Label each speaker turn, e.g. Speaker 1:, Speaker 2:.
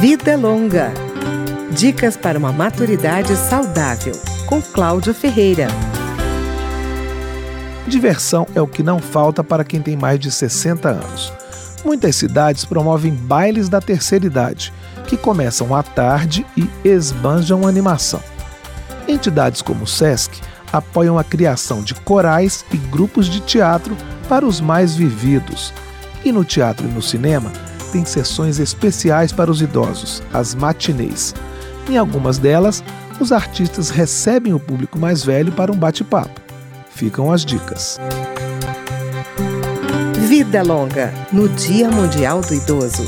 Speaker 1: Vida Longa. Dicas para uma maturidade saudável, com Cláudio Ferreira.
Speaker 2: Diversão é o que não falta para quem tem mais de 60 anos. Muitas cidades promovem bailes da terceira idade, que começam à tarde e esbanjam animação. Entidades como o SESC apoiam a criação de corais e grupos de teatro para os mais vividos. E no teatro e no cinema, tem sessões especiais para os idosos, as matinês. Em algumas delas, os artistas recebem o público mais velho para um bate-papo. Ficam as dicas.
Speaker 1: Vida Longa, no Dia Mundial do Idoso.